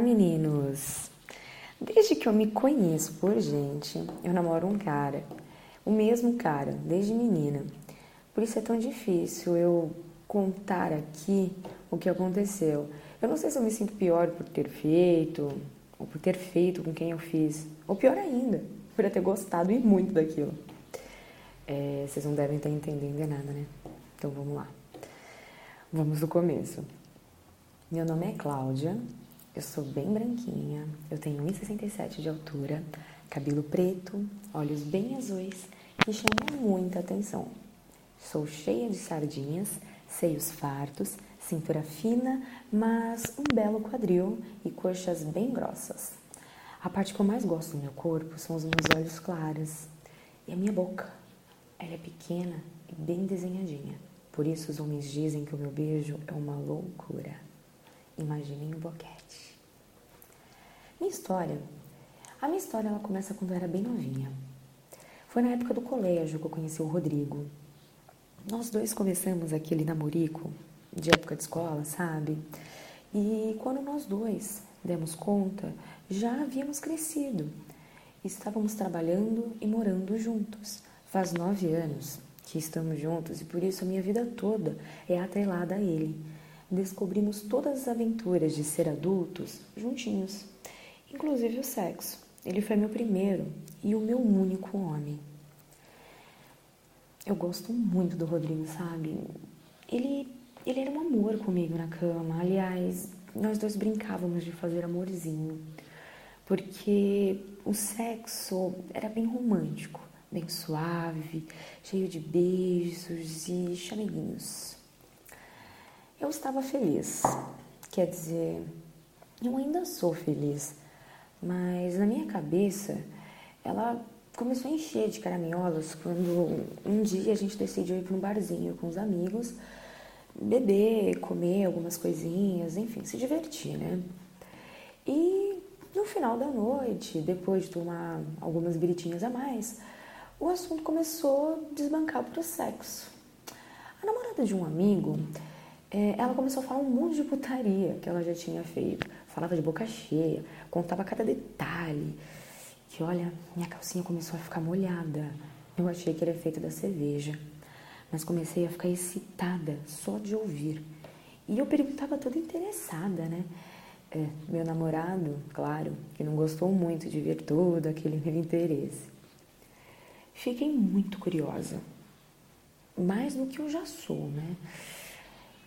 Meninos! Desde que eu me conheço por gente, eu namoro um cara, o mesmo cara, desde menina. Por isso é tão difícil eu contar aqui o que aconteceu. Eu não sei se eu me sinto pior por ter feito, ou por ter feito com quem eu fiz, ou pior ainda, por eu ter gostado e muito daquilo. É, vocês não devem estar entendendo nada, né? Então vamos lá. Vamos do começo. Meu nome é Cláudia, eu sou bem branquinha, eu tenho 1,67 de altura, cabelo preto, olhos bem azuis que chamam muita atenção. Sou cheia de sardinhas, seios fartos, cintura fina, mas um belo quadril e coxas bem grossas. A parte que eu mais gosto do meu corpo são os meus olhos claros e a minha boca. Ela é pequena e bem desenhadinha. Por isso os homens dizem que o meu beijo é uma loucura. Imaginem o boquete. Minha história. A minha história ela começa quando eu era bem novinha. Foi na época do colégio que eu conheci o Rodrigo. Nós dois começamos aquele namorico de época de escola, sabe? E quando nós dois demos conta, já havíamos crescido. Estávamos trabalhando e morando juntos. Faz nove anos que estamos juntos e por isso a minha vida toda é atrelada a ele descobrimos todas as aventuras de ser adultos juntinhos, inclusive o sexo. Ele foi meu primeiro e o meu único homem. Eu gosto muito do Rodrigo, sabe? Ele, ele era um amor comigo na cama. Aliás, nós dois brincávamos de fazer amorzinho, porque o sexo era bem romântico, bem suave, cheio de beijos e chameguinhos. Eu estava feliz, quer dizer, eu ainda sou feliz, mas na minha cabeça ela começou a encher de caraminholas quando um dia a gente decidiu ir para um barzinho com os amigos, beber, comer algumas coisinhas, enfim, se divertir, né? E no final da noite, depois de tomar algumas biritinhas a mais, o assunto começou a desbancar para o sexo. A namorada de um amigo é, ela começou a falar um monte de putaria que ela já tinha feito. Falava de boca cheia, contava cada detalhe. Que olha, minha calcinha começou a ficar molhada. Eu achei que era efeito da cerveja. Mas comecei a ficar excitada só de ouvir. E eu perguntava toda interessada, né? É, meu namorado, claro, que não gostou muito de ver todo aquele meu interesse. Fiquei muito curiosa. Mais do que eu já sou, né?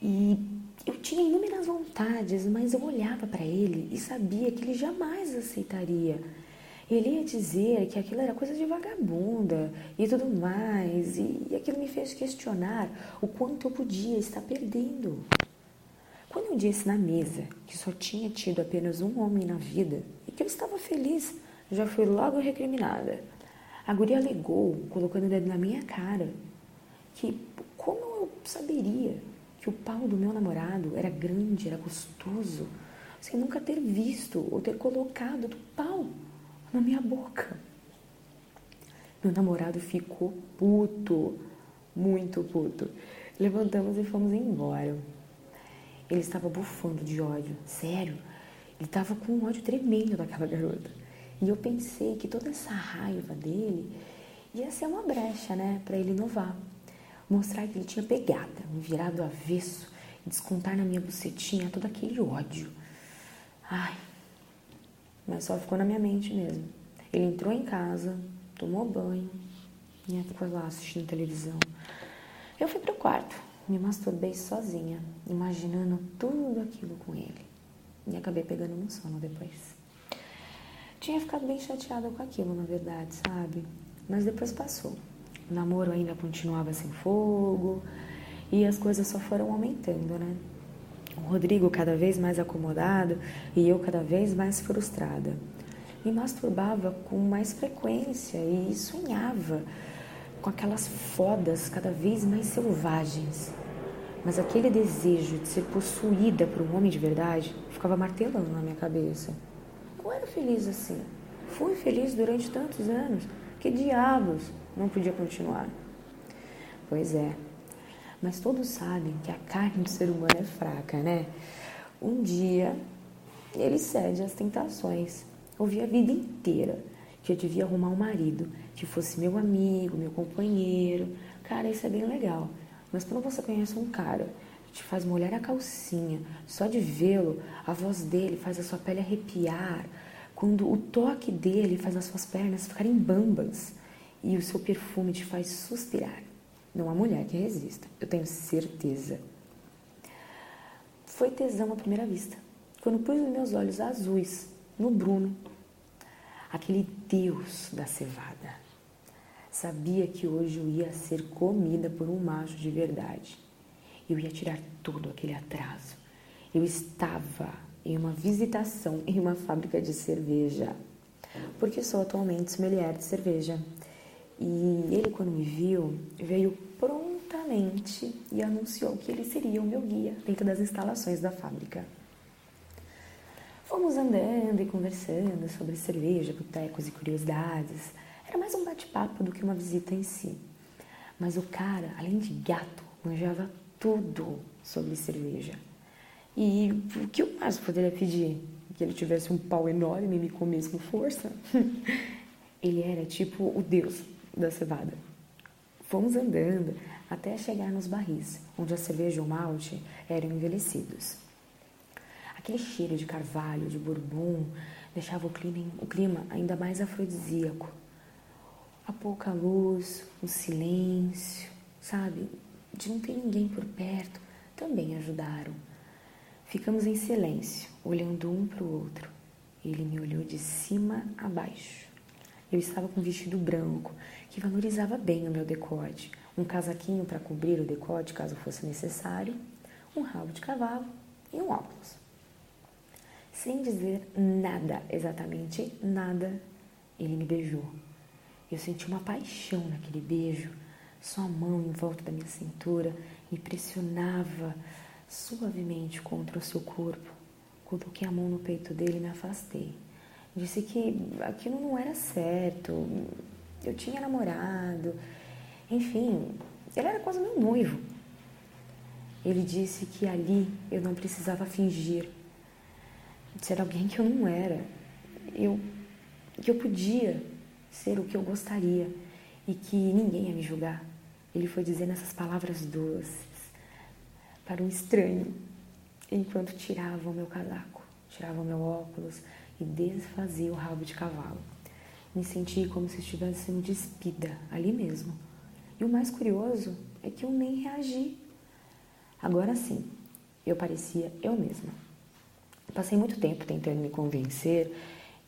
E eu tinha inúmeras vontades, mas eu olhava para ele e sabia que ele jamais aceitaria. Ele ia dizer que aquilo era coisa de vagabunda e tudo mais, e aquilo me fez questionar o quanto eu podia estar perdendo. Quando eu disse na mesa que só tinha tido apenas um homem na vida e que eu estava feliz, já fui logo recriminada. A guria alegou, colocando o dedo na minha cara, que como eu saberia que o pau do meu namorado era grande, era gostoso, sem nunca ter visto ou ter colocado do pau na minha boca. Meu namorado ficou puto, muito puto. Levantamos e fomos embora. Ele estava bufando de ódio, sério. Ele estava com um ódio tremendo daquela garota. E eu pensei que toda essa raiva dele ia ser uma brecha, né, para ele inovar mostrar que ele tinha pegada, me virar do avesso e descontar na minha bucetinha todo aquele ódio. Ai, mas só ficou na minha mente mesmo. Ele entrou em casa, tomou banho e ficou lá assistindo televisão. Eu fui pro quarto, me masturbei sozinha, imaginando tudo aquilo com ele. E acabei pegando no sono depois. Tinha ficado bem chateada com aquilo, na verdade, sabe? Mas depois passou. O namoro ainda continuava sem fogo e as coisas só foram aumentando, né? O Rodrigo cada vez mais acomodado e eu cada vez mais frustrada. Me masturbava com mais frequência e sonhava com aquelas fodas cada vez mais selvagens. Mas aquele desejo de ser possuída por um homem de verdade ficava martelando na minha cabeça. Eu era feliz assim. Fui feliz durante tantos anos. Que diabos! Não podia continuar. Pois é, mas todos sabem que a carne do ser humano é fraca, né? Um dia ele cede às tentações. Ouvi a vida inteira que eu devia arrumar um marido que fosse meu amigo, meu companheiro. Cara, isso é bem legal. Mas quando você conhece um cara que te faz molhar a calcinha, só de vê-lo, a voz dele faz a sua pele arrepiar, quando o toque dele faz as suas pernas ficarem bambas e o seu perfume te faz suspirar. Não há mulher que resista, eu tenho certeza. Foi tesão à primeira vista. Quando pus os meus olhos azuis no Bruno, aquele deus da cevada. Sabia que hoje eu ia ser comida por um macho de verdade. Eu ia tirar todo aquele atraso. Eu estava em uma visitação em uma fábrica de cerveja, porque sou atualmente sommelier de cerveja. E ele, quando me viu, veio prontamente e anunciou que ele seria o meu guia dentro das instalações da fábrica. Fomos andando e conversando sobre cerveja, botecos e curiosidades. Era mais um bate-papo do que uma visita em si. Mas o cara, além de gato, manjava tudo sobre cerveja. E o que eu mais poderia pedir? Que ele tivesse um pau enorme e me comesse com força? ele era tipo o deus da cevada. Fomos andando até chegar nos barris, onde a cerveja e o malte eram envelhecidos. Aquele cheiro de carvalho, de bourbon, deixava o clima, o clima ainda mais afrodisíaco. A pouca luz, o silêncio, sabe, de não ter ninguém por perto, também ajudaram. Ficamos em silêncio, olhando um para o outro. Ele me olhou de cima a baixo. Eu estava com um vestido branco, que valorizava bem o meu decote, um casaquinho para cobrir o decote caso fosse necessário, um rabo de cavalo e um óculos. Sem dizer nada, exatamente nada, ele me beijou. Eu senti uma paixão naquele beijo. Sua mão em volta da minha cintura me pressionava suavemente contra o seu corpo. Coloquei a mão no peito dele e me afastei. Disse que aquilo não era certo. Eu tinha namorado. Enfim, ele era quase meu noivo. Ele disse que ali eu não precisava fingir ser alguém que eu não era. Eu, que eu podia ser o que eu gostaria e que ninguém ia me julgar. Ele foi dizendo essas palavras doces para um estranho enquanto tirava o meu casaco, tirava o meu óculos, e desfazia o rabo de cavalo. Me senti como se estivesse sendo despida ali mesmo. E o mais curioso é que eu nem reagi. Agora sim, eu parecia eu mesma. Passei muito tempo tentando me convencer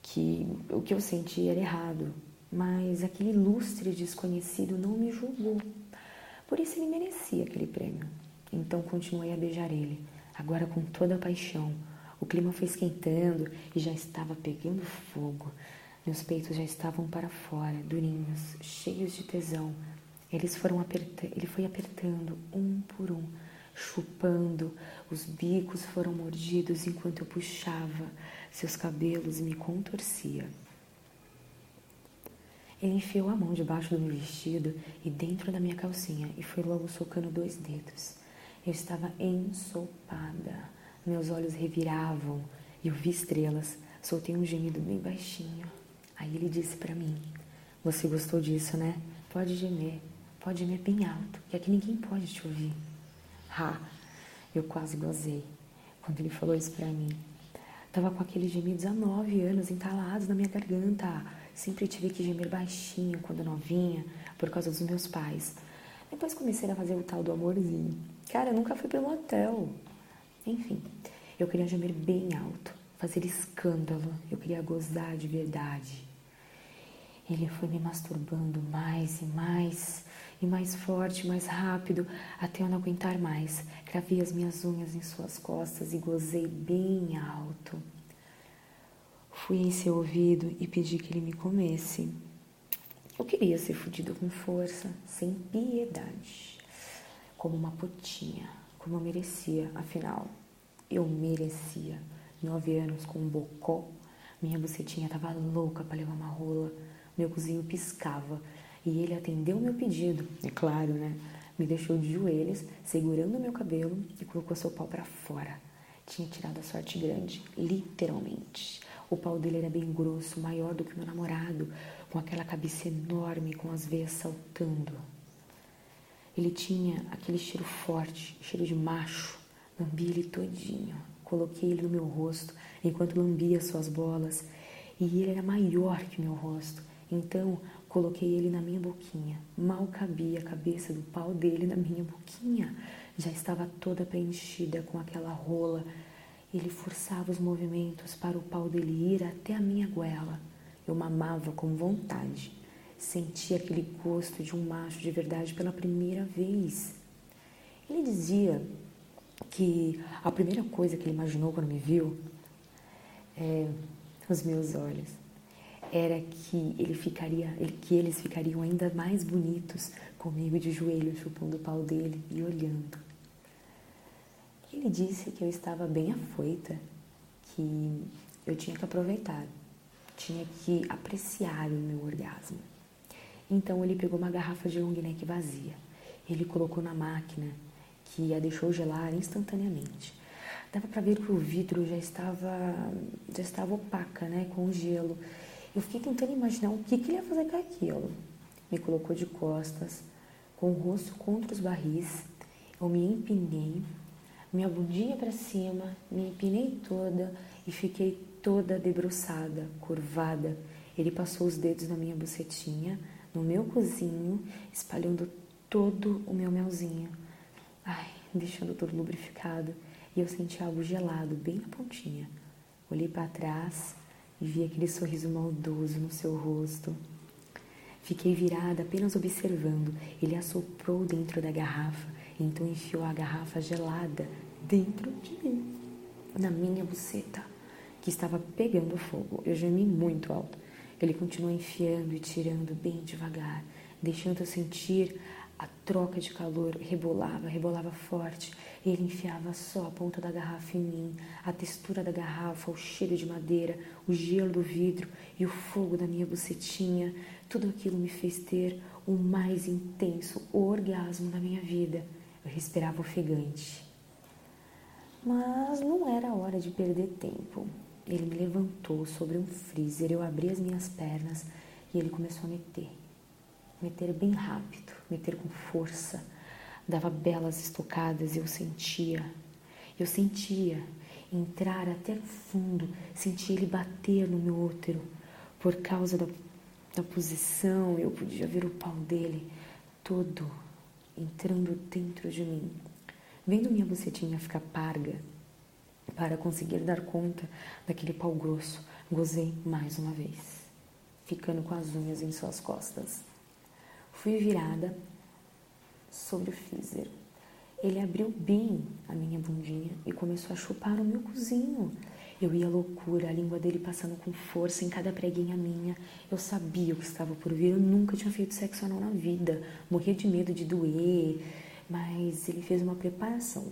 que o que eu sentia era errado, mas aquele ilustre desconhecido não me julgou. Por isso ele merecia aquele prêmio. Então continuei a beijar ele, agora com toda a paixão, o clima foi esquentando e já estava pegando fogo. Meus peitos já estavam para fora, durinhos, cheios de tesão. Eles foram apertando, ele foi apertando um por um, chupando. Os bicos foram mordidos enquanto eu puxava seus cabelos e me contorcia. Ele enfiou a mão debaixo do meu vestido e dentro da minha calcinha e foi logo socando dois dedos. Eu estava ensopada. Meus olhos reviravam e eu vi estrelas. Soltei um gemido bem baixinho. Aí ele disse para mim: Você gostou disso, né? Pode gemer, pode gemer bem alto, que aqui ninguém pode te ouvir. Ha! Eu quase gozei quando ele falou isso para mim. Tava com aqueles gemidos há nove anos entalados na minha garganta. Sempre tive que gemer baixinho quando novinha, por causa dos meus pais. Depois comecei a fazer o tal do amorzinho. Cara, eu nunca fui pelo hotel. Enfim, eu queria gemer bem alto, fazer escândalo, eu queria gozar de verdade. Ele foi me masturbando mais e mais, e mais forte, mais rápido, até eu não aguentar mais. Cravei as minhas unhas em suas costas e gozei bem alto. Fui em seu ouvido e pedi que ele me comesse. Eu queria ser fudido com força, sem piedade, como uma putinha como eu merecia, afinal, eu merecia. Nove anos com um bocó, minha bucetinha tava louca para levar uma rola, meu cozinho piscava e ele atendeu meu pedido, é claro, né? Me deixou de joelhos, segurando meu cabelo e colocou seu pau para fora. tinha tirado a sorte grande, literalmente. O pau dele era bem grosso, maior do que meu namorado, com aquela cabeça enorme, com as veias saltando. Ele tinha aquele cheiro forte, cheiro de macho. Lambi ele todinho. Coloquei ele no meu rosto enquanto lambia suas bolas. E ele era maior que meu rosto. Então coloquei ele na minha boquinha. Mal cabia a cabeça do pau dele na minha boquinha. Já estava toda preenchida com aquela rola. Ele forçava os movimentos para o pau dele ir até a minha goela. Eu mamava com vontade. Senti aquele gosto de um macho de verdade pela primeira vez. Ele dizia que a primeira coisa que ele imaginou quando me viu é, os meus olhos era que ele ficaria, que eles ficariam ainda mais bonitos comigo de joelho chupando o pau dele e olhando. Ele disse que eu estava bem afoita, que eu tinha que aproveitar, tinha que apreciar o meu orgasmo. Então ele pegou uma garrafa de long neck vazia. Ele colocou na máquina, que a deixou gelar instantaneamente. Dava para ver que o vidro já estava já estava opaca, né, com gelo. Eu fiquei tentando imaginar o que, que ele ia fazer com aquilo. Me colocou de costas, com o rosto contra os barris. Eu me empinei, minha bundinha para cima, me empinei toda e fiquei toda debruçada, curvada. Ele passou os dedos na minha bucetinha, no meu cozinho, espalhando todo o meu melzinho. Ai, deixando tudo lubrificado. E eu senti algo gelado bem na pontinha. Olhei para trás e vi aquele sorriso maldoso no seu rosto. Fiquei virada apenas observando. Ele assoprou dentro da garrafa, então enfiou a garrafa gelada dentro de mim, na minha buceta, que estava pegando fogo. Eu gemi muito alto. Ele continuou enfiando e tirando bem devagar, deixando eu sentir a troca de calor. Rebolava, rebolava forte. Ele enfiava só a ponta da garrafa em mim, a textura da garrafa, o cheiro de madeira, o gelo do vidro e o fogo da minha bucetinha. Tudo aquilo me fez ter o mais intenso orgasmo da minha vida. Eu respirava ofegante. Mas não era hora de perder tempo. Ele me levantou sobre um freezer, eu abri as minhas pernas e ele começou a meter. Meter bem rápido, meter com força. Dava belas estocadas e eu sentia. Eu sentia entrar até o fundo, sentia ele bater no meu útero. Por causa da, da posição, eu podia ver o pau dele todo entrando dentro de mim. Vendo minha bucetinha ficar parga, para conseguir dar conta daquele pau grosso, gozei mais uma vez, ficando com as unhas em suas costas. Fui virada sobre o freezer. Ele abriu bem a minha bundinha e começou a chupar o meu cozinho. Eu ia loucura, a língua dele passando com força em cada preguinha minha. Eu sabia o que estava por vir, eu nunca tinha feito sexo anal na vida. Morria de medo de doer, mas ele fez uma preparação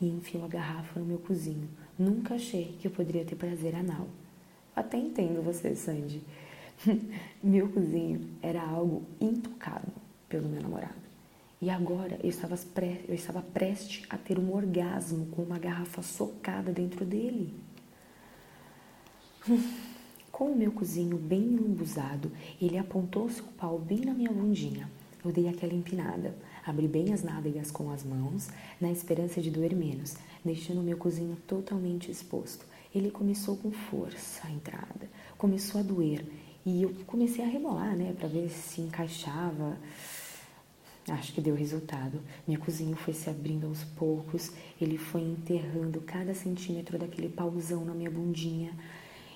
e enfiou a garrafa no meu cozinho. Nunca achei que eu poderia ter prazer anal. Até entendo você, Sandy. meu cozinho era algo intocado pelo meu namorado. E agora eu estava, pre... eu estava prestes a ter um orgasmo com uma garrafa socada dentro dele. Com o meu cozinho bem lambuzado, ele apontou seu pau bem na minha bundinha. Eu dei aquela empinada, abri bem as nádegas com as mãos, na esperança de doer menos, deixando o meu cozinho totalmente exposto. Ele começou com força a entrada, começou a doer e eu comecei a rebolar, né, para ver se encaixava. Acho que deu resultado. Minha cozinha foi se abrindo aos poucos, ele foi enterrando cada centímetro daquele pauzão na minha bundinha.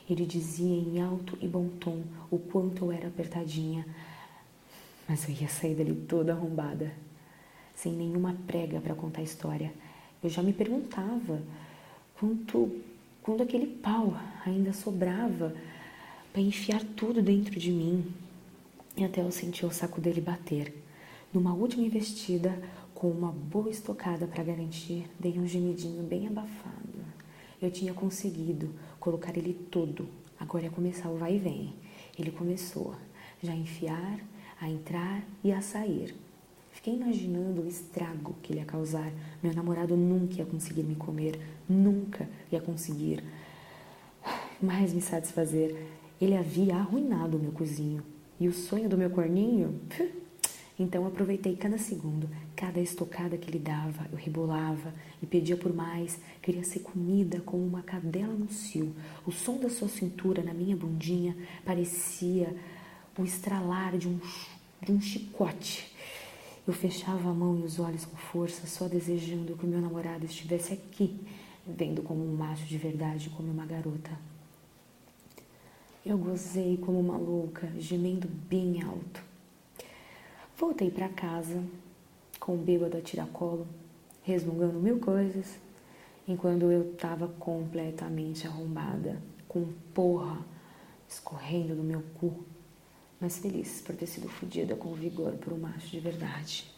Ele dizia em alto e bom tom o quanto eu era apertadinha, mas eu ia sair dali toda arrombada, sem nenhuma prega para contar a história. Eu já me perguntava quanto, quando aquele pau ainda sobrava para enfiar tudo dentro de mim. E até eu senti o saco dele bater. Numa última investida, com uma boa estocada para garantir, dei um gemidinho bem abafado. Eu tinha conseguido colocar ele todo. Agora ia começar o vai e vem. Ele começou já a enfiar a entrar e a sair. Fiquei imaginando o estrago que ele ia causar. Meu namorado nunca ia conseguir me comer, nunca ia conseguir mais me satisfazer. Ele havia arruinado o meu cozinho. E o sonho do meu corninho? Então aproveitei cada segundo, cada estocada que ele dava, eu rebolava e pedia por mais, queria ser comida como uma cadela no cio. O som da sua cintura na minha bundinha parecia o estralar de um, de um chicote. Eu fechava a mão e os olhos com força, só desejando que o meu namorado estivesse aqui, vendo como um macho de verdade, como uma garota. Eu gozei como uma louca, gemendo bem alto. Voltei para casa com o bêbado a tiracolo, resmungando mil coisas, enquanto eu estava completamente arrombada, com porra escorrendo do meu cu, mas feliz por ter sido fodida com vigor por um macho de verdade.